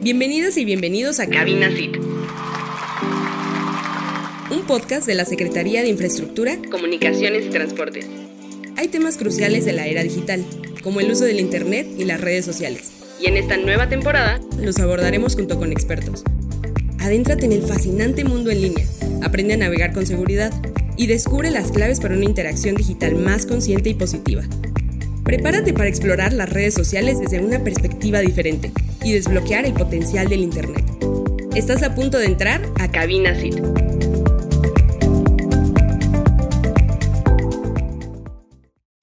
Bienvenidas y bienvenidos a Cabina CIT, un podcast de la Secretaría de Infraestructura, Comunicaciones y Transportes. Hay temas cruciales de la era digital, como el uso del Internet y las redes sociales. Y en esta nueva temporada los abordaremos junto con expertos. Adéntrate en el fascinante mundo en línea, aprende a navegar con seguridad y descubre las claves para una interacción digital más consciente y positiva. Prepárate para explorar las redes sociales desde una perspectiva diferente y desbloquear el potencial del Internet. Estás a punto de entrar a Cabina CIT.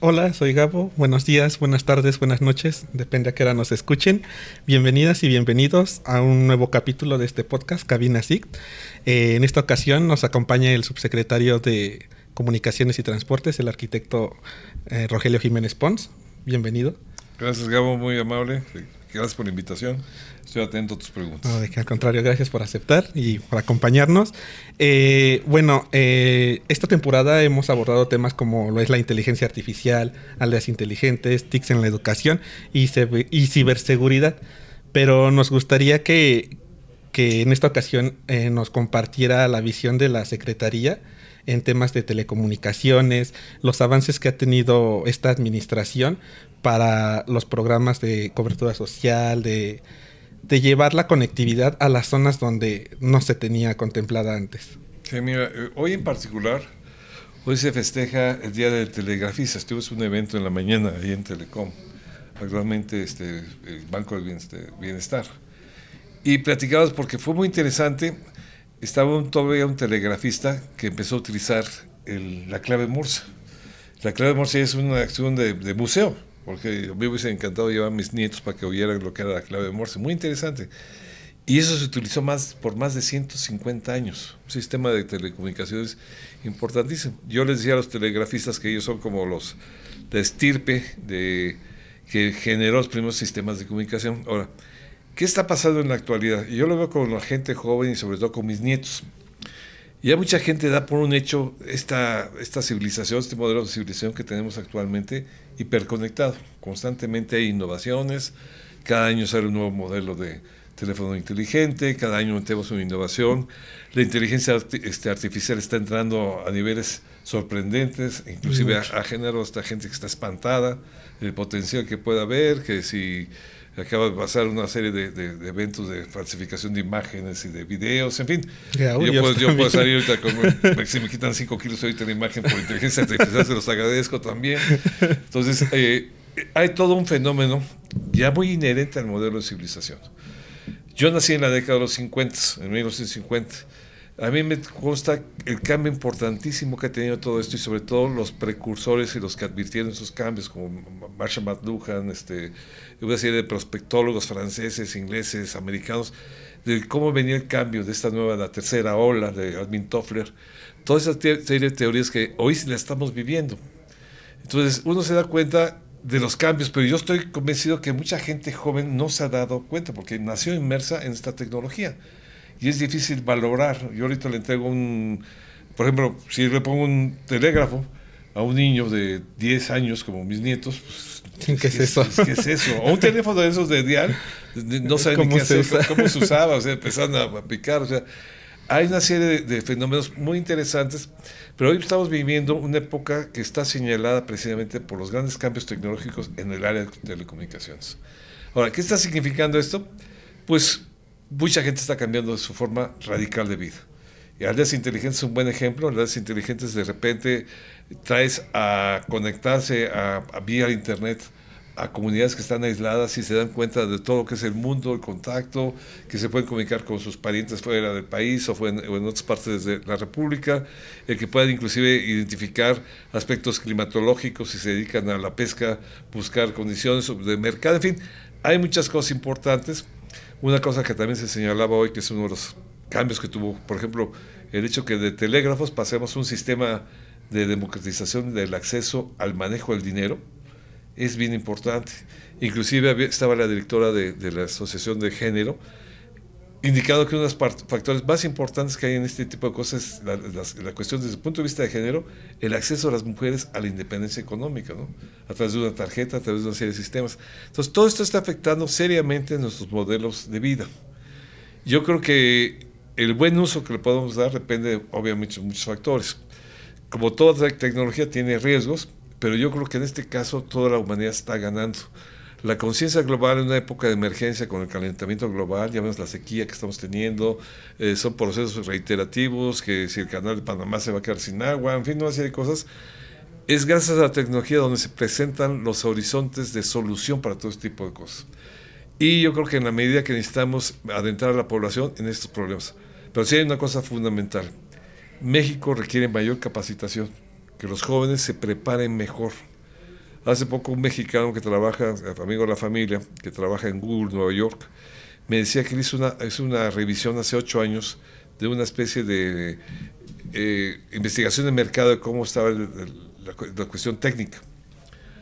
Hola, soy Gabo. Buenos días, buenas tardes, buenas noches, depende a qué hora nos escuchen. Bienvenidas y bienvenidos a un nuevo capítulo de este podcast, Cabina SIC. Eh, en esta ocasión nos acompaña el subsecretario de Comunicaciones y Transportes, el arquitecto eh, Rogelio Jiménez Pons. Bienvenido. Gracias, Gabo, muy amable. Gracias por la invitación. Estoy atento a tus preguntas. Al contrario, gracias por aceptar y por acompañarnos. Eh, bueno, eh, esta temporada hemos abordado temas como lo es la inteligencia artificial, aldeas inteligentes, TICs en la educación y, y ciberseguridad. Pero nos gustaría que, que en esta ocasión eh, nos compartiera la visión de la Secretaría en temas de telecomunicaciones, los avances que ha tenido esta administración para los programas de cobertura social, de de llevar la conectividad a las zonas donde no se tenía contemplada antes. Sí, mira, eh, hoy en particular, hoy se festeja el Día del Telegrafista. En un evento en la mañana ahí en Telecom, actualmente este, el Banco del Bienestar. Y platicabas porque fue muy interesante. Estaba un, todavía un telegrafista que empezó a utilizar la clave Morse. La clave Morse es una acción de, de museo porque me hubiese encantado llevar a mis nietos para que oyeran lo que era la clave de Morse. Muy interesante. Y eso se utilizó más por más de 150 años. Un sistema de telecomunicaciones importantísimo. Yo les decía a los telegrafistas que ellos son como los de estirpe de, que generó los primeros sistemas de comunicación. Ahora, ¿qué está pasando en la actualidad? Yo lo veo con la gente joven y sobre todo con mis nietos. Ya mucha gente da por un hecho esta, esta civilización, este modelo de civilización que tenemos actualmente hiperconectado. Constantemente hay innovaciones, cada año sale un nuevo modelo de teléfono inteligente, cada año tenemos una innovación. La inteligencia este, artificial está entrando a niveles sorprendentes, inclusive ha, generado hasta gente que está espantada, el potencial que pueda haber, que si acaba de pasar una serie de, eventos de falsificación de imágenes y de videos, en fin. yo, puedo, salir ahorita con, si me quitan 5 kilos ahorita de imagen por inteligencia artificial, se los agradezco también. Entonces, eh, hay todo un fenómeno ya muy inherente al modelo de civilización. Yo nací en la década de los 50, en 1950 a mí me consta el cambio importantísimo que ha tenido todo esto y sobre todo los precursores y los que advirtieron esos cambios, como Marshall McLuhan, este, una serie de prospectólogos franceses, ingleses, americanos, de cómo venía el cambio de esta nueva, la tercera ola de Alvin Toffler, toda esa serie de teorías que hoy la estamos viviendo. Entonces uno se da cuenta de los cambios, pero yo estoy convencido que mucha gente joven no se ha dado cuenta porque nació inmersa en esta tecnología y es difícil valorar. Yo ahorita le entrego un, por ejemplo, si le pongo un telégrafo a un niño de 10 años como mis nietos, pues, ¿Qué, es eso? ¿Qué es eso? O un teléfono de esos de dial, no saben ni qué hacer, cómo se usaba, o sea, empezaron a picar, o sea, hay una serie de, fenómenos muy interesantes, pero hoy estamos viviendo una época que está señalada precisamente por los grandes cambios tecnológicos en el área de telecomunicaciones. Ahora, ¿qué está significando esto? Pues mucha gente está cambiando su forma radical de vida. Y aldeas inteligentes es un buen ejemplo. Aldeas inteligentes de repente traes a conectarse a, a, vía internet a comunidades que están aisladas y se dan cuenta de todo lo que es el mundo, el contacto, que se pueden comunicar con sus parientes fuera del país o, en, o en otras partes de la República, el que puedan inclusive identificar aspectos climatológicos si se dedican a la pesca, buscar condiciones de mercado, en fin, hay muchas cosas importantes una cosa que también se señalaba hoy, que es uno de los cambios que tuvo, por ejemplo, el hecho que de telégrafos pasemos un sistema de democratización del acceso al manejo del dinero, es bien importante. Inclusive estaba la directora de, la Asociación de Género indicado que uno de los factores más importantes que hay en este tipo de cosas es la, cuestión desde el punto de vista de género, el acceso a las mujeres a la independencia económica, ¿no? a través de una tarjeta, a través de una serie de sistemas. Entonces, todo esto está afectando seriamente nuestros modelos de vida. Yo creo que el buen uso que le podemos dar depende obviamente de muchos factores. Como toda tecnología tiene riesgos, pero yo creo que en este caso toda la humanidad está ganando. La conciencia global en una época de emergencia con el calentamiento global, ya vemos la sequía que estamos teniendo, eh, son procesos reiterativos, que si el canal de Panamá se va a quedar sin agua, en fin, una serie de cosas. Es gracias a la tecnología donde se presentan los horizontes de solución para todo este tipo de cosas. Y yo creo que en la medida que necesitamos adentrar a la población en estos problemas. Pero sí hay una cosa fundamental. México requiere mayor capacitación, que los jóvenes se preparen mejor Hace poco un mexicano que trabaja, amigo de la familia, que trabaja en Google, Nueva York, me decía que hizo una, hizo una revisión hace ocho años de una especie de eh, investigación de mercado de cómo estaba la, cuestión técnica.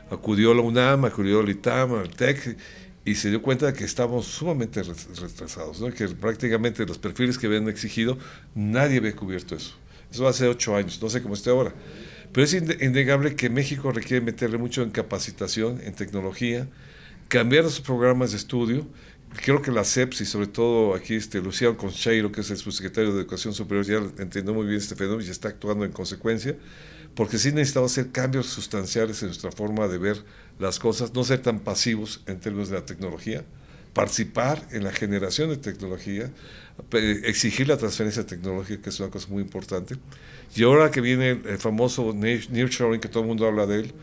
Acudió a la UNAM, acudió al ITAM, al TEC, y se dio cuenta de que estábamos sumamente retrasados, que prácticamente los perfiles que habían exigido, nadie había cubierto eso. Eso hace ocho años, no sé cómo esté ahora. Pero es innegable que México requiere meterle mucho en capacitación, en tecnología, cambiar los programas de estudio. Creo que la CEPS y sobre todo aquí este Luciano Concheiro, que es el subsecretario de Educación Superior, ya entendió muy bien este fenómeno y está actuando en consecuencia, porque sí necesitamos hacer cambios sustanciales en nuestra forma de ver las cosas, no ser tan pasivos en términos de la tecnología, participar en la generación de tecnología, exigir la transferencia tecnológica, que es una cosa muy importante. Y ahora que viene el, famoso nearshoring, que todo el mundo habla de él,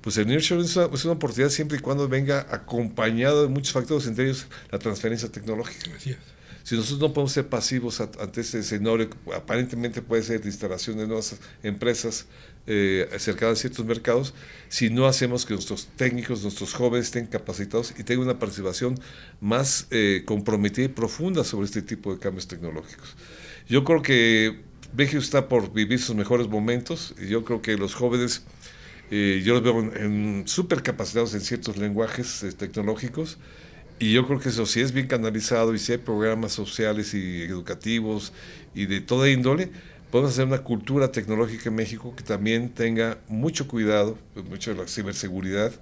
pues el nearshoring es una, es una, oportunidad siempre y cuando venga acompañado de muchos factores, entre ellos la transferencia tecnológica. Si nosotros no podemos ser pasivos ante este escenario, aparentemente puede ser de instalación de nuevas empresas eh, cercanas a ciertos mercados, si no hacemos que nuestros técnicos, nuestros jóvenes estén capacitados y tengan una participación más eh, comprometida y profunda sobre este tipo de cambios tecnológicos. Yo creo que México está por vivir sus mejores momentos y yo creo que los jóvenes, eh, yo los veo en, súper capacitados en ciertos lenguajes tecnológicos y yo creo que eso si es bien canalizado y si hay programas sociales y educativos y de toda índole, podemos hacer una cultura tecnológica en México que también tenga mucho cuidado, mucho de la ciberseguridad,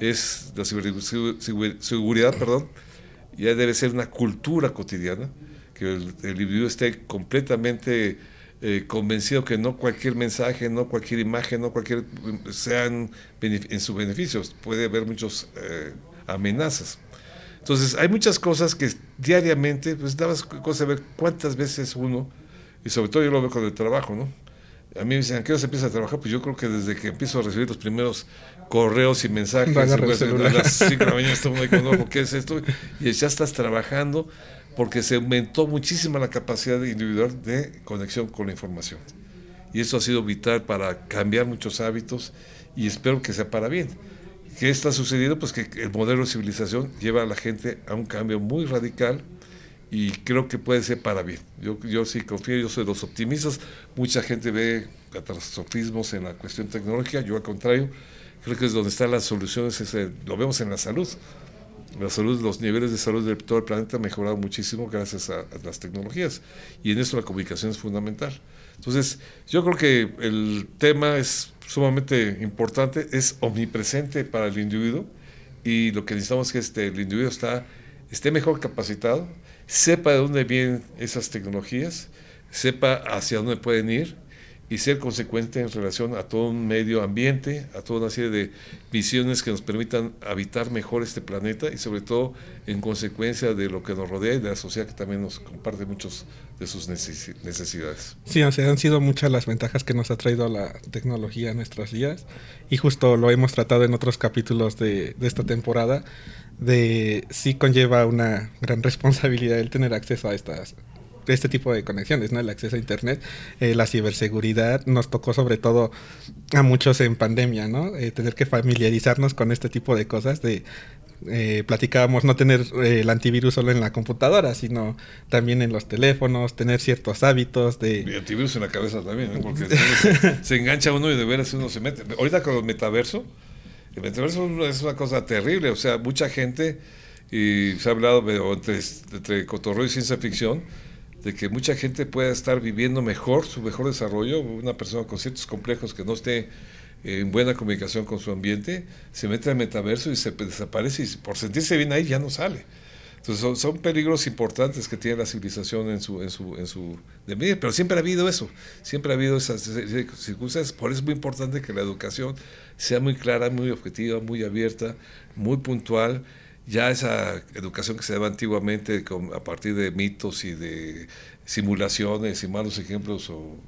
es la ciberseguridad, perdón, ya debe ser una cultura cotidiana, que el, individuo esté completamente eh, convencido que no cualquier mensaje, no cualquier imagen, no cualquier sean en su beneficio, puede haber muchas eh, amenazas. Entonces, hay muchas cosas que diariamente, pues daba cosa de ver cuántas veces uno, y sobre todo yo lo veo con el trabajo, ¿no? A mí me dicen, ¿a qué hora se empieza a trabajar? Pues yo creo que desde que empiezo a recibir los primeros correos y mensajes, pues, a las 5 de la mañana estoy con ¿qué es esto? Y ya estás trabajando porque se aumentó muchísimo la capacidad individual de conexión con la información. Y eso ha sido vital para cambiar muchos hábitos y espero que sea para bien. ¿Qué está sucediendo? Pues que el modelo de civilización lleva a la gente a un cambio muy radical y creo que puede ser para bien. Yo, yo sí confío, yo soy de los optimistas. Mucha gente ve catastrofismos en la cuestión tecnológica, yo al contrario, creo que es donde están las soluciones, lo vemos en la salud. La salud, los niveles de salud de todo el planeta han mejorado muchísimo gracias a, a las tecnologías y en eso la comunicación es fundamental. Entonces, yo creo que el tema es sumamente importante, es omnipresente para el individuo y lo que necesitamos es que este, el individuo está, esté mejor capacitado, sepa de dónde vienen esas tecnologías, sepa hacia dónde pueden ir y ser consecuente en relación a todo un medio ambiente, a toda una serie de visiones que nos permitan habitar mejor este planeta y sobre todo en consecuencia de lo que nos rodea y de la sociedad que también nos comparte muchos de sus necesidades. Sí, o han sido muchas las ventajas que nos ha traído la tecnología a nuestras vidas y justo lo hemos tratado en otros capítulos de esta temporada de sí conlleva una gran responsabilidad el tener acceso a estas este tipo de conexiones, ¿no? El acceso a Internet, eh, la ciberseguridad, nos tocó sobre todo a muchos en pandemia, ¿no? Eh, tener que familiarizarnos con este tipo de cosas, de eh, platicábamos no tener el antivirus solo en la computadora, sino también en los teléfonos, tener ciertos hábitos de... Y antivirus en la cabeza también, porque se, engancha uno y de veras uno se mete. Ahorita con el metaverso, el metaverso es una cosa terrible, o sea, mucha gente Y se ha hablado entre, entre cotorreo y ciencia ficción de que mucha gente pueda estar viviendo mejor, su mejor desarrollo, una persona con ciertos complejos que no esté en buena comunicación con su ambiente, se mete al metaverso y se desaparece y por sentirse bien ahí ya no sale. Entonces son, peligros importantes que tiene la civilización en su, en su, en su de pero siempre ha habido eso, siempre ha habido esas circunstancias, por eso es muy importante que la educación sea muy clara, muy objetiva, muy abierta, muy puntual, ya esa educación que se daba antiguamente a partir de mitos y de simulaciones y malos ejemplos o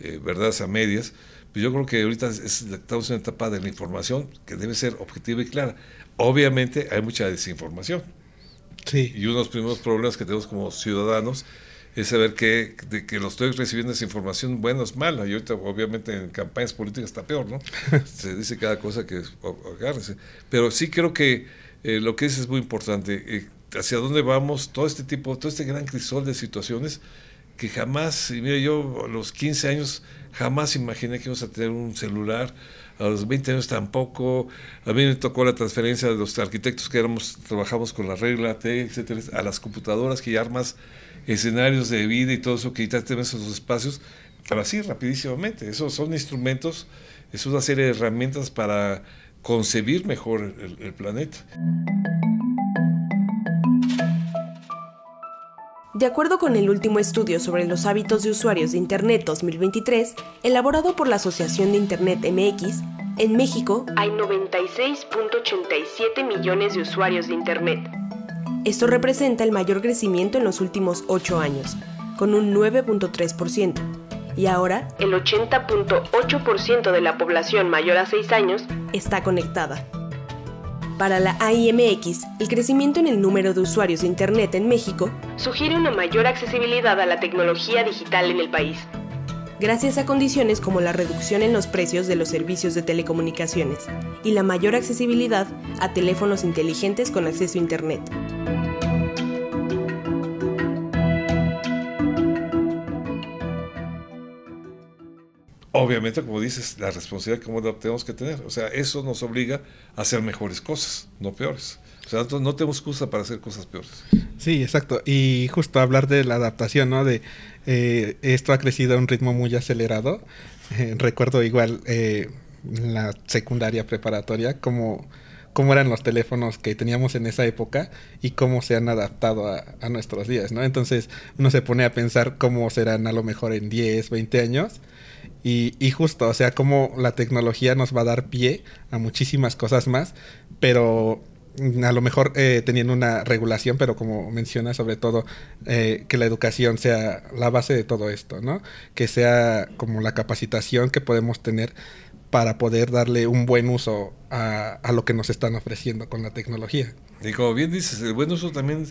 eh, verdades a medias, pues yo creo que ahorita estamos en una etapa de la información que debe ser objetiva y clara. Obviamente hay mucha desinformación y uno de los primeros problemas que tenemos como ciudadanos es saber que, de que lo estoy recibiendo esa información buena o mala. Y ahorita, obviamente, en campañas políticas está peor, ¿no? Se dice cada cosa que agárrese. Pero sí creo que eh, lo que es es muy importante. Eh, hacia dónde vamos, todo este tipo, todo este gran crisol de situaciones que jamás, y mira, yo a los 15 años jamás imaginé que íbamos a tener un celular a los 20 años tampoco. A mí me tocó la transferencia de los arquitectos que éramos, trabajamos con la regla T, etcétera, a las computadoras que ya armas escenarios de vida y todo eso que ya tenemos esos espacios, pero así rapidísimamente. Esos son instrumentos, es una serie de herramientas para concebir mejor el planeta. De acuerdo con el último estudio sobre los hábitos de usuarios de Internet 2023, elaborado por la Asociación de Internet MX, en México hay 96.87 millones de usuarios de Internet. Esto representa el mayor crecimiento en los últimos 8 años, con un 9.3%. Y ahora, el 80.8% de la población mayor a 6 años está conectada. Para la AIMX, el crecimiento en el número de usuarios de Internet en México sugiere una mayor accesibilidad a la tecnología digital en el país, gracias a condiciones como la reducción en los precios de los servicios de telecomunicaciones y la mayor accesibilidad a teléfonos inteligentes con acceso a Internet. Obviamente, como dices, la responsabilidad que tenemos que tener. O sea, eso nos obliga a hacer mejores cosas, no peores. O sea, no tenemos excusa para hacer cosas peores. Sí, exacto. Y justo hablar de la adaptación, ¿no? De eh, esto ha crecido a un ritmo muy acelerado. Eh, recuerdo igual eh, la secundaria preparatoria, como cómo eran los teléfonos que teníamos en esa época y cómo se han adaptado a, a, nuestros días, ¿no? Entonces uno se pone a pensar cómo serán a lo mejor en 10, 20 años y, justo, o sea, como la tecnología nos va a dar pie a muchísimas cosas más, pero a lo mejor eh, teniendo una regulación, pero como menciona, sobre todo eh, que la educación sea la base de todo esto, ¿no? Que sea como la capacitación que podemos tener para poder darle un buen uso a, a lo que nos están ofreciendo con la tecnología. Y como bien dices, el buen uso también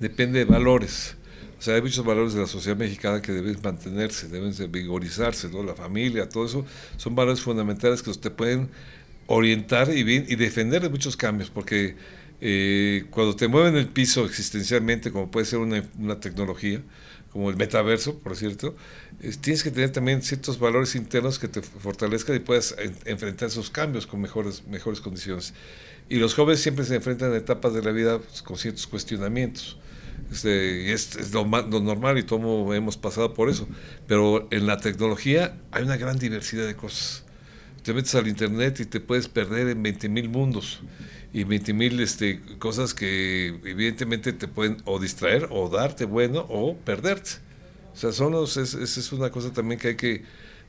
depende de valores. O sea, hay muchos valores de la sociedad mexicana que deben mantenerse, deben vigorizarse, ¿no? La familia, todo eso, son valores fundamentales que te pueden orientar y, y defender de muchos cambios, porque eh, cuando te mueven el piso existencialmente, como puede ser una, tecnología, como el metaverso, por cierto, tienes que tener también ciertos valores internos que te fortalezcan y puedas enfrentar esos cambios con mejores, mejores condiciones. Y los jóvenes siempre se enfrentan a etapas de la vida pues, con ciertos cuestionamientos. Este, es, es lo, normal y todo hemos pasado por eso. Pero en la tecnología hay una gran diversidad de cosas. Te metes al internet y te puedes perder en 20 mil mundos y 20 mil este, cosas que evidentemente te pueden o distraer o darte bueno o perderte. O sea, son los, esa es una cosa también que hay que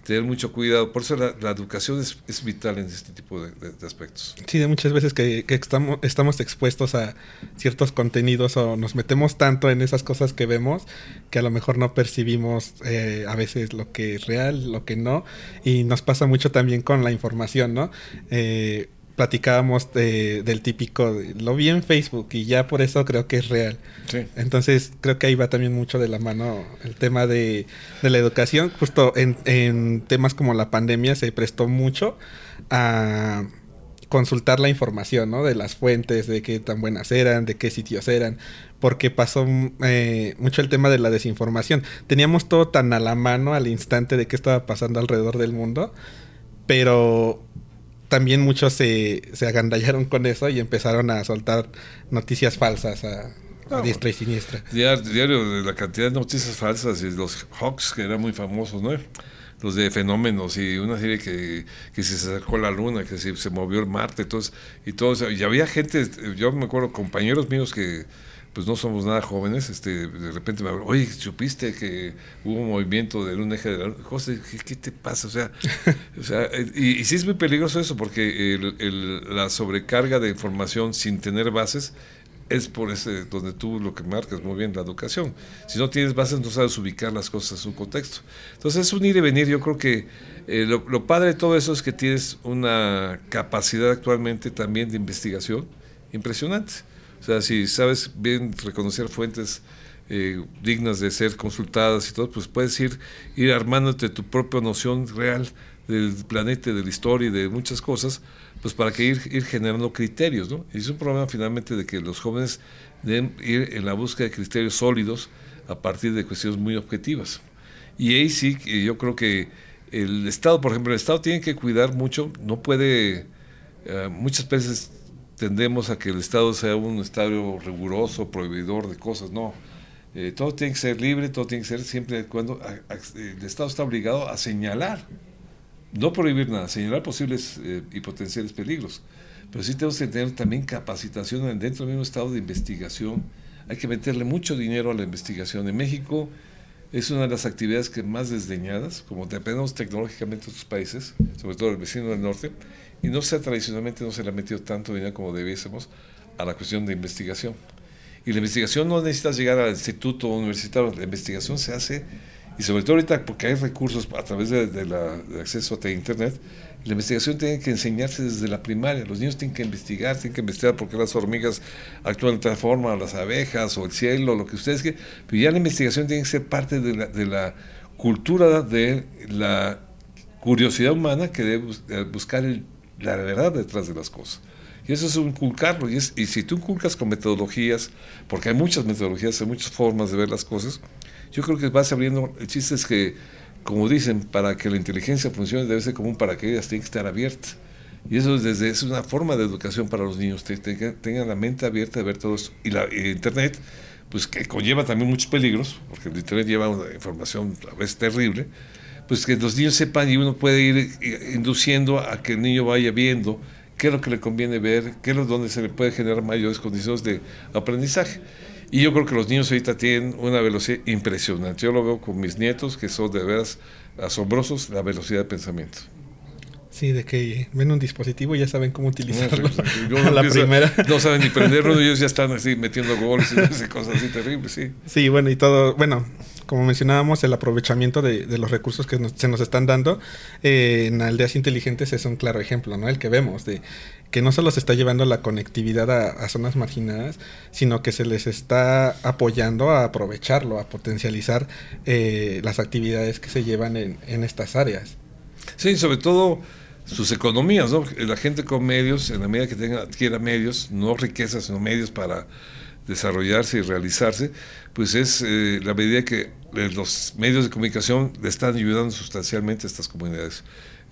tener mucho cuidado. Por eso la, educación es, es, vital en este tipo de, aspectos. Sí, de muchas veces que, estamos, estamos expuestos a ciertos contenidos o nos metemos tanto en esas cosas que vemos que a lo mejor no percibimos eh, a veces lo que es real, lo que no. Y nos pasa mucho también con la información, ¿no? Eh, platicábamos del típico, lo vi en Facebook y ya por eso creo que es real. Entonces creo que ahí va también mucho de la mano el tema de, la educación. Justo en, temas como la pandemia se prestó mucho a consultar la información, ¿no? De las fuentes, de qué tan buenas eran, de qué sitios eran, porque pasó eh, mucho el tema de la desinformación. Teníamos todo tan a la mano al instante de qué estaba pasando alrededor del mundo, pero también muchos se, se agandallaron con eso y empezaron a soltar noticias falsas a, diestra y siniestra. Diario, de la cantidad de noticias falsas y los Hawks, que eran muy famosos, ¿no? Los de fenómenos y una serie que, que se sacó la luna, que si se movió el Marte, entonces, y todo Y había gente, yo me acuerdo, compañeros míos que pues no somos nada jóvenes, este, de repente me hablan, oye, ¿supiste que hubo un movimiento de un eje de la José, ¿qué, te pasa? O sea, o sea y, y, sí es muy peligroso eso, porque el, la sobrecarga de información sin tener bases es por ese donde tú lo que marcas muy bien la educación. Si no tienes bases, no sabes ubicar las cosas en su contexto. Entonces es un ir y venir. Yo creo que eh, lo, lo, padre de todo eso es que tienes una capacidad actualmente también de investigación impresionante. O sea, si sabes bien reconocer fuentes eh, dignas de ser consultadas y todo, pues puedes ir, ir armándote tu propia noción real del planeta, de la historia y de muchas cosas, pues para que ir, ir generando criterios, ¿no? Y es un problema finalmente de que los jóvenes deben ir en la búsqueda de criterios sólidos a partir de cuestiones muy objetivas. Y ahí sí, yo creo que el Estado, por ejemplo, el Estado tiene que cuidar mucho, no puede, eh, muchas veces tendemos a que el Estado sea un Estado riguroso, prohibidor de cosas, no. Eh, todo tiene que ser libre, todo tiene que ser siempre cuando el Estado está obligado a señalar, no prohibir nada, señalar posibles eh, y potenciales peligros. Pero sí tenemos que tener también capacitación dentro del mismo estado de investigación. Hay que meterle mucho dinero a la investigación. En México es una de las actividades que más desdeñadas, como dependemos tecnológicamente de otros países, sobre todo el vecino del norte, y no sea tradicionalmente no se le ha metido tanto dinero como debiésemos a la cuestión de investigación. Y la investigación no necesitas llegar al instituto universitario, la investigación se hace, y sobre todo ahorita porque hay recursos a través de, la, acceso a Internet, la investigación tiene que enseñarse desde la primaria. Los niños tienen que investigar, tienen que investigar por qué las hormigas actúan de tal forma, las abejas o el cielo, lo que ustedes quieran. Pero ya la investigación tiene que ser parte de la, de la cultura de la curiosidad humana que debe eh, buscar el la verdad detrás de las cosas. Y eso es inculcarlo. Y, es, y si tú inculcas con metodologías, porque hay muchas metodologías, hay muchas formas de ver las cosas, yo creo que vas abriendo. El chiste es que, como dicen, para que la inteligencia funcione debe ser como un paracaídas, tiene que estar abierta. Y eso es, desde, es una forma de educación para los niños, que tengan, la mente abierta de ver todo esto. Y la Internet, pues que conlleva también muchos peligros, porque el Internet lleva una información a veces terrible, pues que los niños sepan y uno puede ir induciendo a que el niño vaya viendo qué es lo que le conviene ver, qué es lo donde se le puede generar mayores condiciones de aprendizaje. Y yo creo que los niños ahorita tienen una velocidad impresionante. Yo lo veo con mis nietos, que son de veras asombrosos, la velocidad de pensamiento. Sí, de que ven un dispositivo y ya saben cómo utilizarlo. No, la primera. No saben ni prenderlo, ellos ya están así metiendo goles y cosas así terribles, sí. Sí, bueno, y todo, bueno, como mencionábamos, el aprovechamiento de, los recursos que se nos están dando eh, en aldeas inteligentes es un claro ejemplo, ¿no? El que vemos, de que no solo se está llevando la conectividad a, zonas marginadas, sino que se les está apoyando a aprovecharlo, a potencializar eh, las actividades que se llevan en, estas áreas. Sí, sobre todo sus economías, ¿no? La gente con medios, en la medida que tenga, adquiera medios, no riquezas, sino medios para desarrollarse y realizarse, pues es eh, la medida que eh, los medios de comunicación le están ayudando sustancialmente a estas comunidades.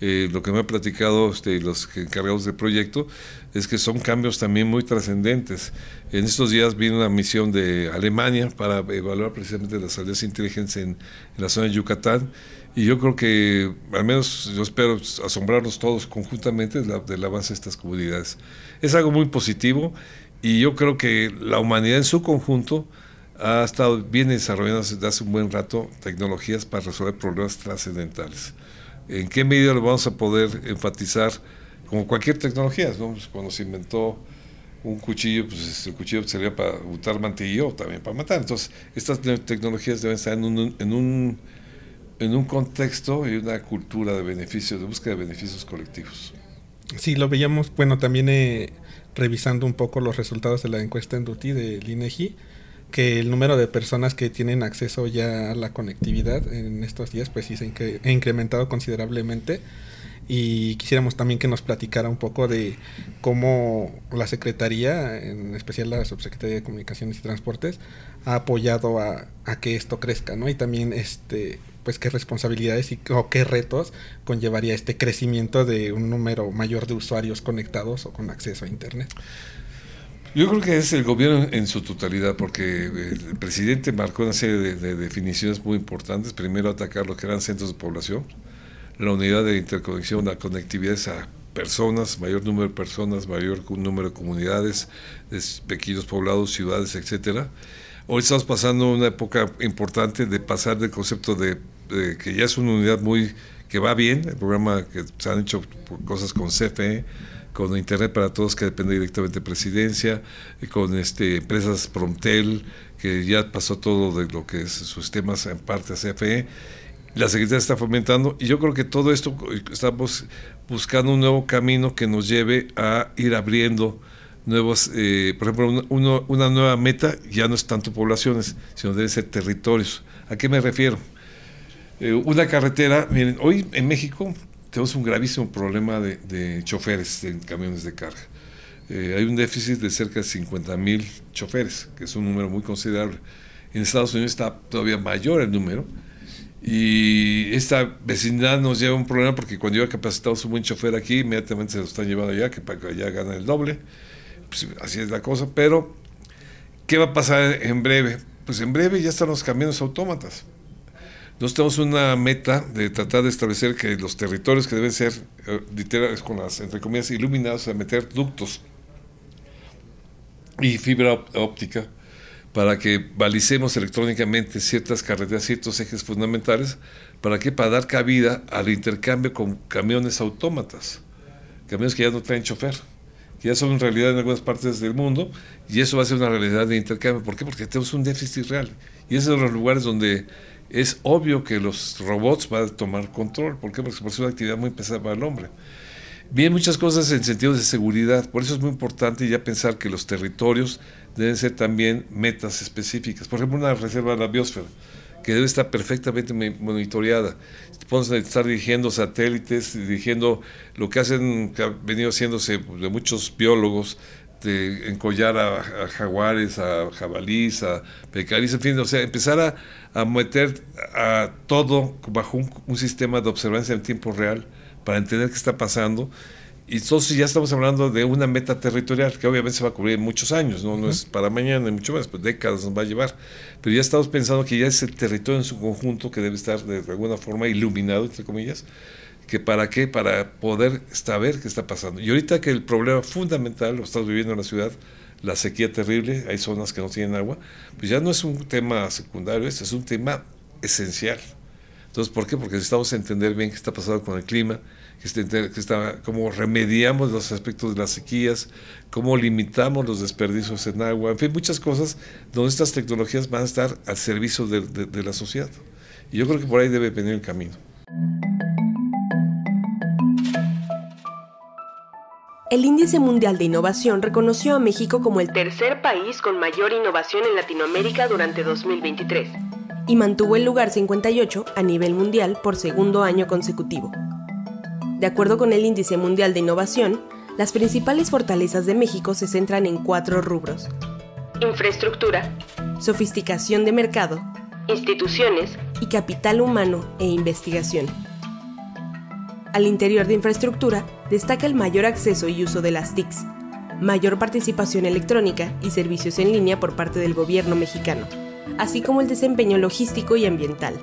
Eh, lo que me han platicado este, los encargados del proyecto es que son cambios también muy trascendentes. En estos días vino una misión de Alemania para evaluar precisamente las áreas inteligentes en, en la zona de Yucatán y yo creo que, al menos yo espero asombrarnos todos conjuntamente del avance de estas comunidades. Es algo muy positivo y yo creo que la humanidad en su conjunto ha estado bien desarrollando desde hace un buen rato tecnologías para resolver problemas trascendentales. ¿En qué medida lo vamos a poder enfatizar como cualquier tecnología? ¿no? Pues cuando se inventó un cuchillo, pues este, el cuchillo sería para untar mantillo también para matar. Entonces, estas tecnologías deben estar en un, en un, en un contexto y una cultura de beneficios, de búsqueda de beneficios colectivos. Sí, lo veíamos, bueno, también eh, revisando un poco los resultados de la encuesta en Duty del INEGI, que el número de personas que tienen acceso ya a la conectividad en estos días, pues sí se ha incrementado considerablemente. Y quisiéramos también que nos platicara un poco de cómo la Secretaría, en especial la Subsecretaría de Comunicaciones y Transportes, ha apoyado a, a que esto crezca, ¿no? Y también este pues qué responsabilidades y, o qué retos conllevaría este crecimiento de un número mayor de usuarios conectados o con acceso a Internet. Yo creo que es el gobierno en su totalidad, porque el presidente marcó una serie de, definiciones muy importantes. Primero, atacar lo que eran centros de población, la unidad de interconexión, la conectividad a personas, mayor número de personas, mayor número de comunidades, de pequeños poblados, ciudades, etcétera. Hoy estamos pasando una época importante de pasar del concepto de, que ya es una unidad muy que va bien, el programa que se han hecho cosas con CFE, con Internet para Todos, que depende directamente de presidencia, y con este, empresas Promtel, que ya pasó todo de lo que es sus temas en parte a CFE. La Secretaría está fomentando, y yo creo que todo esto estamos buscando un nuevo camino que nos lleve a ir abriendo nuevos, eh, por ejemplo, una nueva meta ya no es tanto poblaciones, sino debe ser territorios. ¿A qué me refiero? Eh, una carretera, miren, hoy en México tenemos un gravísimo problema de, choferes en camiones de carga. Eh, hay un déficit de cerca de 50 mil choferes, que es un número muy considerable. En Estados Unidos está todavía mayor el número. Y esta vecindad nos lleva a un problema porque cuando yo he capacitado a un buen chofer aquí, inmediatamente se lo están llevando allá, que para allá gane el doble. Pues, así es la cosa. Pero, ¿qué va a pasar en breve? Pues en breve ya están los camiones autómatas. Nosotros tenemos una meta de tratar de establecer que los territorios que deben ser, eh, literales, con las, entre comillas, iluminados, a meter ductos y fibra óptica para que balicemos electrónicamente ciertas carreteras, ciertos ejes fundamentales, ¿para qué? Para dar cabida al intercambio con camiones autómatas, camiones que ya no traen chofer, que ya son en realidad en algunas partes del mundo, y eso va a ser una realidad de intercambio. ¿Por qué? Porque tenemos un déficit real. Y esos son los lugares donde es obvio que los robots van a tomar control. ¿Por qué? Porque es una actividad muy pesada para el hombre. Bien, muchas cosas en sentido de seguridad. Por eso es muy importante ya pensar que los territorios deben ser también metas específicas. Por ejemplo, una reserva de la biosfera, que debe estar perfectamente monitoreada. Podemos estar dirigiendo satélites, dirigiendo lo que hacen, que ha venido haciéndose de muchos biólogos, de encollar a, jaguares, a jabalís, a pecaris, en fin, o sea, empezar a, a meter a todo bajo un, sistema de observancia en tiempo real para entender qué está pasando. Y entonces ya estamos hablando de una meta territorial que obviamente se va a cubrir en muchos años, no, no es para mañana ni mucho más, pues décadas nos va a llevar. Pero ya estamos pensando que ya es el territorio en su conjunto que debe estar de alguna forma iluminado, entre comillas, que para qué, para poder saber qué está pasando. Y ahorita que el problema fundamental lo estamos viviendo en la ciudad, la sequía terrible, hay zonas que no tienen agua, pues ya no es un tema secundario, este es un tema esencial. Entonces, ¿por qué? Porque necesitamos entender bien qué está pasando con el clima, que está, cómo remediamos los aspectos de las sequías, cómo limitamos los desperdicios en agua, en fin, muchas cosas donde estas tecnologías van a estar al servicio de, de la sociedad. Y yo creo que por ahí debe venir el camino. El Índice Mundial de Innovación reconoció a México como el tercer país con mayor innovación en Latinoamérica durante 2023 y mantuvo el lugar 58 a nivel mundial por segundo año consecutivo. De acuerdo con el Índice Mundial de Innovación, las principales fortalezas de México se centran en cuatro rubros. Infraestructura, sofisticación de mercado, instituciones y capital humano e investigación. Al interior de infraestructura destaca el mayor acceso y uso de las TICs, mayor participación electrónica y servicios en línea por parte del gobierno mexicano, así como el desempeño logístico y ambiental.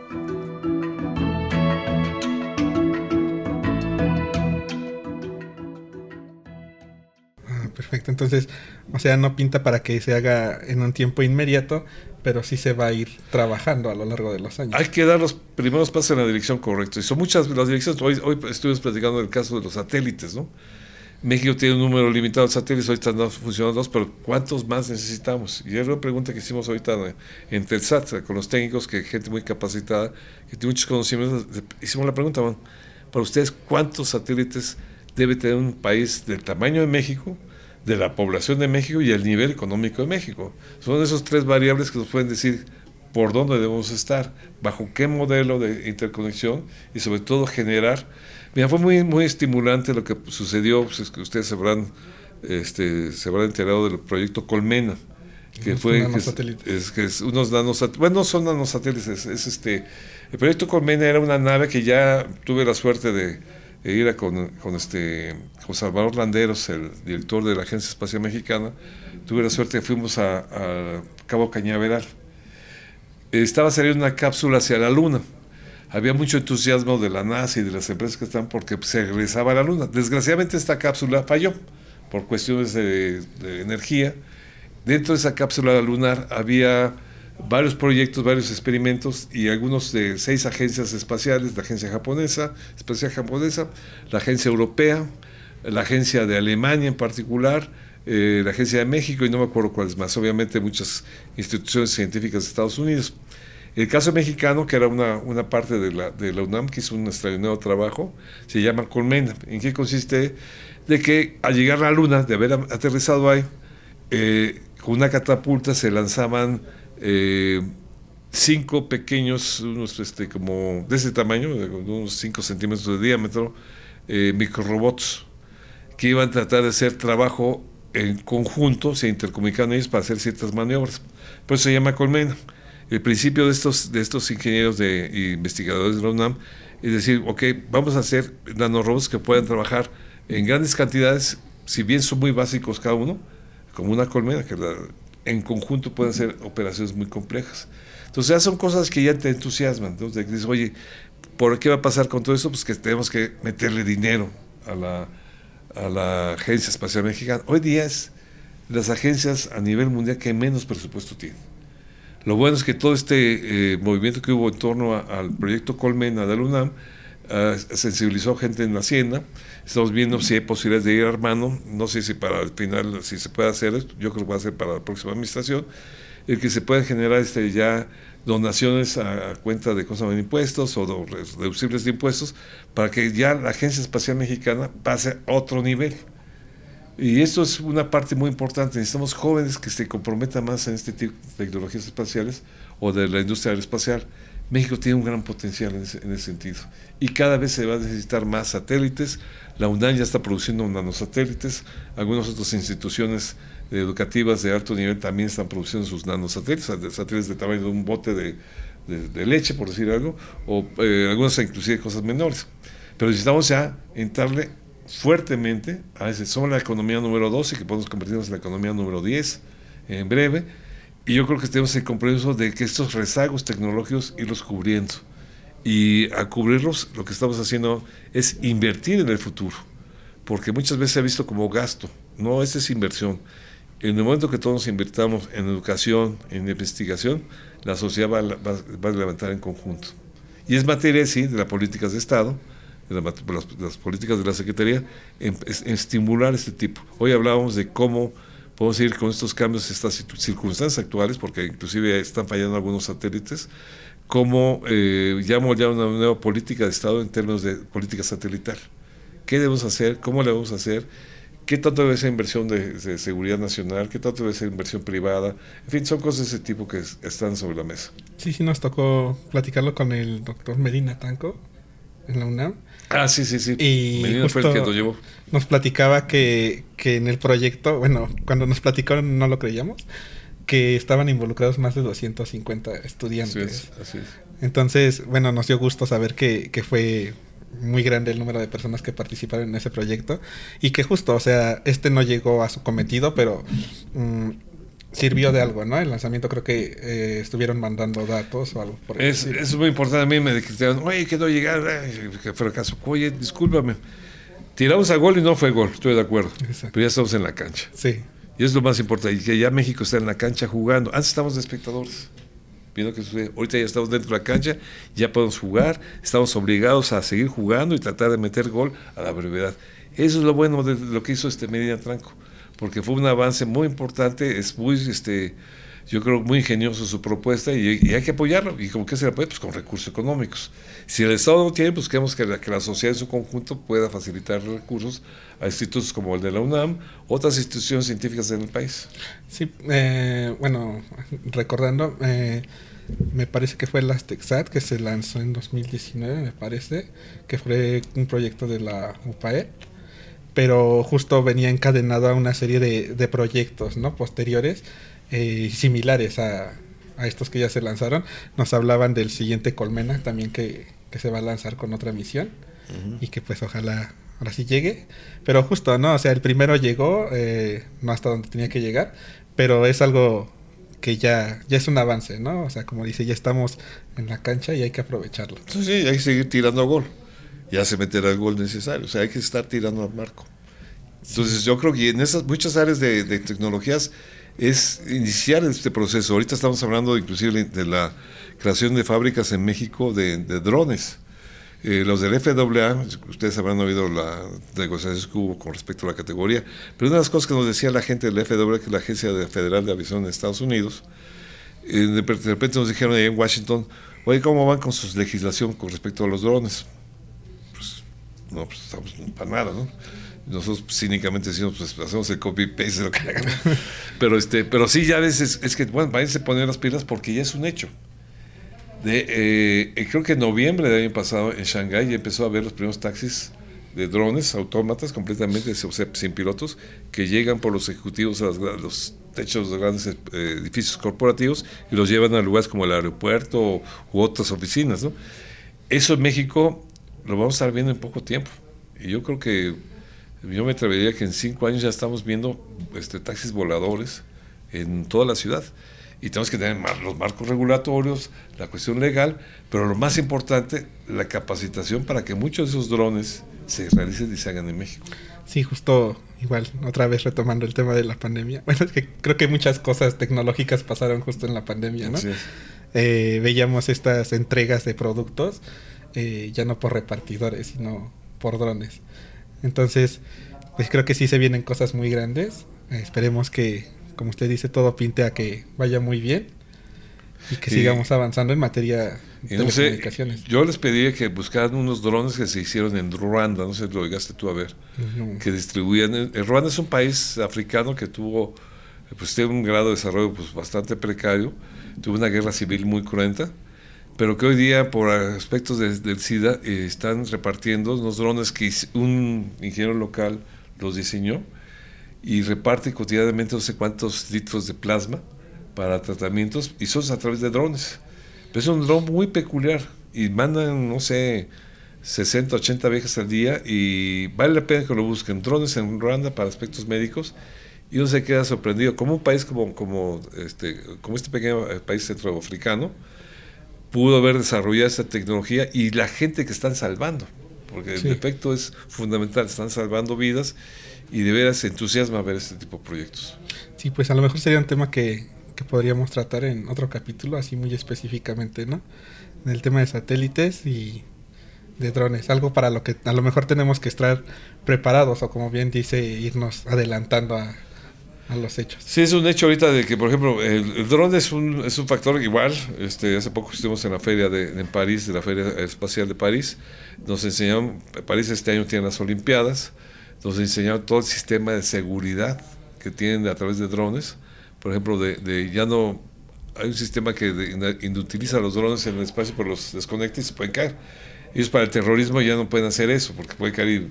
Perfecto, entonces, o sea, no pinta para que se haga en un tiempo inmediato, pero sí se va a ir trabajando a lo largo de los años. Hay que dar los primeros pasos en la dirección correcta. Y son muchas las direcciones. Hoy, hoy estuvimos platicando del caso de los satélites, ¿no? México tiene un número limitado de satélites, hoy están funcionando dos, pero ¿cuántos más necesitamos? Y es una pregunta que hicimos ahorita en Telsat, con los técnicos, que gente muy capacitada, que tiene muchos conocimientos. Hicimos la pregunta, bueno, para ustedes, ¿cuántos satélites debe tener un país del tamaño de México de la población de México y el nivel económico de México. Son esos tres variables que nos pueden decir por dónde debemos estar, bajo qué modelo de interconexión y sobre todo generar. Mira, fue muy, muy estimulante lo que sucedió, pues es que ustedes se habrán, este, se habrán enterado del proyecto Colmena. que fue es, que es unos nanosatélites, bueno, no son nanosatélites, es, este, el proyecto Colmena era una nave que ya tuve la suerte de, ir a con, con, este, con Salvador Landeros, el director de la Agencia Espacial Mexicana, tuve la suerte fuimos a, a Cabo Cañaveral. Estaba saliendo una cápsula hacia la Luna. Había mucho entusiasmo de la NASA y de las empresas que están porque se regresaba a la Luna. Desgraciadamente esta cápsula falló por cuestiones de energía Dentro de esa cápsula lunar había varios proyectos, varios experimentos y algunos de seis agencias espaciales, la agencia japonesa, espacial japonesa, la agencia europea, la agencia de Alemania en particular, eh, la agencia de México y no me acuerdo cuáles más, obviamente muchas instituciones científicas de Estados Unidos. El caso mexicano, que era una, una parte de la, de la UNAM, que hizo un extraordinario trabajo, se llama Colmena. ¿En qué consiste? De que al llegar a la Luna, de haber aterrizado ahí, eh, con una catapulta se lanzaban eh, cinco pequeños, unos este, como de ese tamaño, de unos 5 centímetros de diámetro, eh, microrobots, que iban a tratar de hacer trabajo en conjunto, se intercomunicaban ellos para hacer ciertas maniobras. Por eso se llama Colmena. El principio de estos, de estos ingenieros de, investigadores de la UNAM es decir, ok, vamos a hacer nanorobots que puedan trabajar en grandes cantidades, si bien son muy básicos cada uno, como una colmena, que en conjunto pueden ser operaciones muy complejas. Entonces son cosas que ya te entusiasman, entonces dices, oye, ¿por qué va a pasar con todo eso? Pues que tenemos que meterle dinero a la, a la Agencia Espacial Mexicana. Hoy día es las agencias a nivel mundial que menos presupuesto tienen. Lo bueno es que todo este eh, movimiento que hubo en torno al proyecto Colmena de la UNAM uh, sensibilizó gente en hacienda, Estamos viendo si hay posibilidades de ir armando, no sé si para el final, si se puede hacer esto, yo creo que va a ser para la próxima administración, el que se puedan generar este, ya donaciones a, cuenta de cosas de impuestos o reducibles de impuestos para que ya la Agencia Espacial Mexicana pase a otro nivel. Y esto es una parte muy importante. Necesitamos jóvenes que se comprometan más en este tipo de tecnologías espaciales o de la industria aeroespacial. México tiene un gran potencial en ese, en ese, sentido. Y cada vez se va a necesitar más satélites. La UNAM ya está produciendo nanosatélites. Algunas otras instituciones educativas de alto nivel también están produciendo sus nanosatélites, satélites de tamaño de un bote de, de, leche, por decir algo, o eh, algunas inclusive cosas menores. Pero necesitamos ya entrarle fuertemente a ese. Somos la economía número 12 que podemos convertirnos en la economía número 10 en breve y yo creo que tenemos el compromiso de que estos rezagos tecnológicos irlos cubriendo. Y a cubrirlos lo que estamos haciendo es invertir en el futuro. Porque muchas veces se ha visto como gasto. No, esta es inversión. En el momento que todos invirtamos en educación, en investigación, la sociedad va, va, a levantar en conjunto. Y es materia, sí, de las políticas de Estado, de, las, políticas de la Secretaría, en, en estimular este tipo. Hoy hablábamos de cómo podemos seguir con estos cambios, estas circunstancias actuales, porque inclusive están fallando algunos satélites, como eh, llamo ya una nueva política de Estado en términos de política satelital. ¿Qué debemos hacer? ¿Cómo le vamos a hacer? ¿Qué tanto debe ser inversión de, seguridad nacional? ¿Qué tanto debe ser inversión privada? En fin, son cosas de ese tipo que están sobre la mesa. Sí, sí, nos tocó platicarlo con el doctor Medina Tanco en la UNAM. Ah, sí, sí, sí. Y fue el que lo llevó. Nos platicaba que, que en el proyecto, bueno, cuando nos platicaron no lo creíamos, que estaban involucrados más de 250 estudiantes. Así es, Entonces, bueno, nos dio gusto saber que, que fue muy grande el número de personas que participaron en ese proyecto y que justo, o sea, este no llegó a su cometido, pero mm, sirvió de algo, ¿no? El lanzamiento creo que eh, estuvieron mandando datos o algo por es, es muy importante. A mí me dijeron, oye, quedó llegar, que fracaso. Oye, discúlpame. Tiramos a gol y no fue gol, estoy de acuerdo. Pero ya estamos en la cancha. Sí. Y es lo más importante, y que ya México está en la cancha jugando. Antes estábamos de espectadores, viendo qué sucede. Ahorita ya estamos dentro de la cancha, ya podemos jugar, estamos obligados a seguir jugando y tratar de meter gol a la brevedad. Eso es lo bueno de lo que hizo este Medina Tranco porque fue un avance muy importante, es muy, este, yo creo, muy ingenioso su propuesta y, hay que apoyarlo. ¿Y con qué se le apoya? Pues con recursos económicos. Si el Estado no tiene, pues queremos que la, que la sociedad en su conjunto pueda facilitar recursos a institutos como el de la UNAM, otras instituciones científicas en el país. Sí, eh, bueno, recordando, eh, me parece que fue el Astexat que se lanzó en 2019, me parece, que fue un proyecto de la UPAE pero justo venía encadenado a una serie de, de proyectos ¿no? posteriores eh, similares a, a, estos que ya se lanzaron. Nos hablaban del siguiente Colmena también que, que se va a lanzar con otra misión y que pues ojalá ahora sí llegue. Pero justo, ¿no? O sea, el primero llegó, eh, no hasta donde tenía que llegar, pero es algo que ya, ya es un avance, ¿no? O sea, como dice, ya estamos en la cancha y hay que aprovecharlo. Sí, sí, hay que seguir tirando a gol. Ya se meterá el gol necesario. O sea, hay que estar tirando al marco. Entonces, yo creo que en esas muchas áreas de, de tecnologías es iniciar este proceso. Ahorita estamos hablando inclusive de la creación de fábricas en México de, drones. Eh, los del FAA, ustedes habrán oído la negociación que hubo con respecto a la categoría, pero una de las cosas que nos decía la gente del FAA, que es la Agencia Federal de Aviación de Estados Unidos, eh, de repente nos dijeron ahí en Washington, oye, ¿cómo van con su legislación con respecto a los drones? No, pues estamos para nada, ¿no? Nosotros cínicamente decimos, pues hacemos el copy-paste de lo que hagan. pero, este, pero sí, ya a veces es que, bueno, váyanse a poner las pilas porque ya es un hecho. De, eh, creo que en noviembre del año pasado en Shanghái ya empezó a ver los primeros taxis de drones autómatas completamente o sea, sin pilotos que llegan por los ejecutivos a los, techos de grandes eh, edificios corporativos y los llevan a lugares como el aeropuerto u otras oficinas. ¿no? Eso en México lo vamos a estar viendo en poco tiempo. Y yo creo que yo me atrevería que en cinco años ya estamos viendo este, taxis voladores en toda la ciudad y tenemos que tener los marcos regulatorios, la cuestión legal, pero lo más importante, la capacitación para que muchos de esos drones se realicen y se hagan en México. Sí, justo igual, otra vez retomando el tema de la pandemia. Bueno, es que creo que muchas cosas tecnológicas pasaron justo en la pandemia, ¿no? Eh, veíamos estas entregas de productos eh, ya no por repartidores, sino por drones. Entonces, pues creo que sí se vienen cosas muy grandes. Eh, esperemos que como usted dice, todo pinte a que vaya muy bien y que sigamos avanzando en materia de telecomunicaciones. yo les pedí que buscaran unos drones que se hicieron en Ruanda, no sé si lo oigaste tú a ver, que distribuían. Ruanda es un país africano que tuvo, pues tiene un grado de desarrollo pues bastante precario, tuvo una guerra civil muy cruenta, pero que hoy día por aspectos del SIDA eh, están repartiendo unos drones que un ingeniero local los diseñó y reparte cotidianamente no sé cuántos litros de plasma para tratamientos y son a través de drones. Pero es un dron muy peculiar y mandan, no sé, 60, 80 viejas al día y vale la pena que lo busquen. Drones en Ruanda para aspectos médicos y uno se queda sorprendido. Como un país como, como, este, como este pequeño eh, país centroafricano pudo haber desarrollado esta tecnología y la gente que están salvando, porque el efecto es fundamental, están salvando vidas y de veras entusiasma ver este tipo de proyectos. Sí, pues a lo mejor sería un tema que, que podríamos tratar en otro capítulo, así muy específicamente, ¿no? En el tema de satélites y de drones, algo para lo que a lo mejor tenemos que estar preparados o como bien dice, irnos adelantando a, a los hechos. Sí, es un hecho ahorita de que, por ejemplo, el, dron es un, es un factor igual. Este, hace poco estuvimos en la feria de, en París, de la Feria Espacial de París. Nos enseñaron, París este año tiene las Olimpiadas nos enseñaron todo el sistema de seguridad que tienen a través de drones. Por ejemplo, de, ya no hay un sistema que utiliza los drones en el espacio, pero los desconecta y se pueden caer. Ellos para el terrorismo ya no pueden hacer eso, porque puede caer y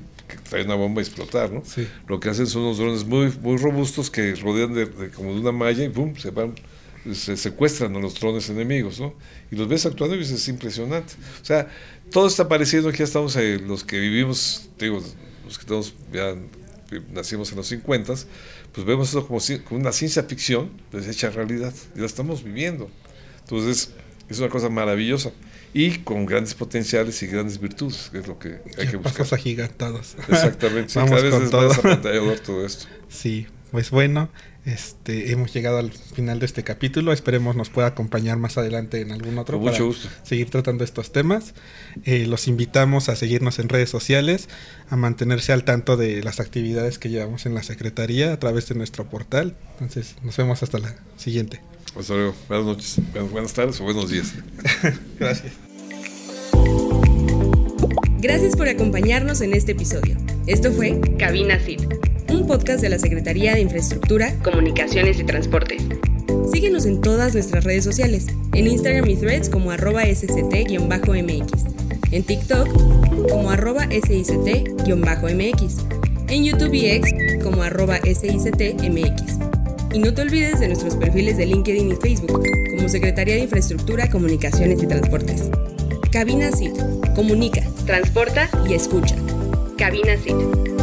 traer una bomba y explotar, ¿no? Lo que hacen son unos drones muy, muy robustos que rodean de, como de una malla y ¡pum! se van se secuestran a los drones enemigos, ¿no? Y los ves actuando y es impresionante. O sea, todo está pareciendo que ya estamos los que vivimos, digo, los que todos ya nacimos en los 50, pues vemos eso como, como una ciencia ficción deshecha realidad y la estamos viviendo. Entonces, es una cosa maravillosa y con grandes potenciales y grandes virtudes, que es lo que hay que buscar. Pasos agigantados. Exactamente, sí, cada vez es todo. más todo esto. Sí, pues bueno, este, hemos llegado al final de este capítulo. Esperemos nos pueda acompañar más adelante en algún otro Con mucho gusto. seguir tratando estos temas. Eh, los invitamos a seguirnos en redes sociales, a mantenerse al tanto de las actividades que llevamos en la Secretaría a través de nuestro portal. Entonces, nos vemos hasta la siguiente. Hasta luego. Buenas noches, buenas tardes o buenos días. Gracias. Gracias por acompañarnos en este episodio. Esto fue Cabina CID un podcast de la Secretaría de Infraestructura, Comunicaciones y Transportes. Síguenos en todas nuestras redes sociales, en Instagram y Threads como arroba sct-mx, en TikTok como arroba sict-mx, en YouTube y X como arroba sictmx. Y no te olvides de nuestros perfiles de LinkedIn y Facebook, como Secretaría de Infraestructura, Comunicaciones y Transportes. Cabina CIT. Comunica, transporta y escucha. Cabina CIT.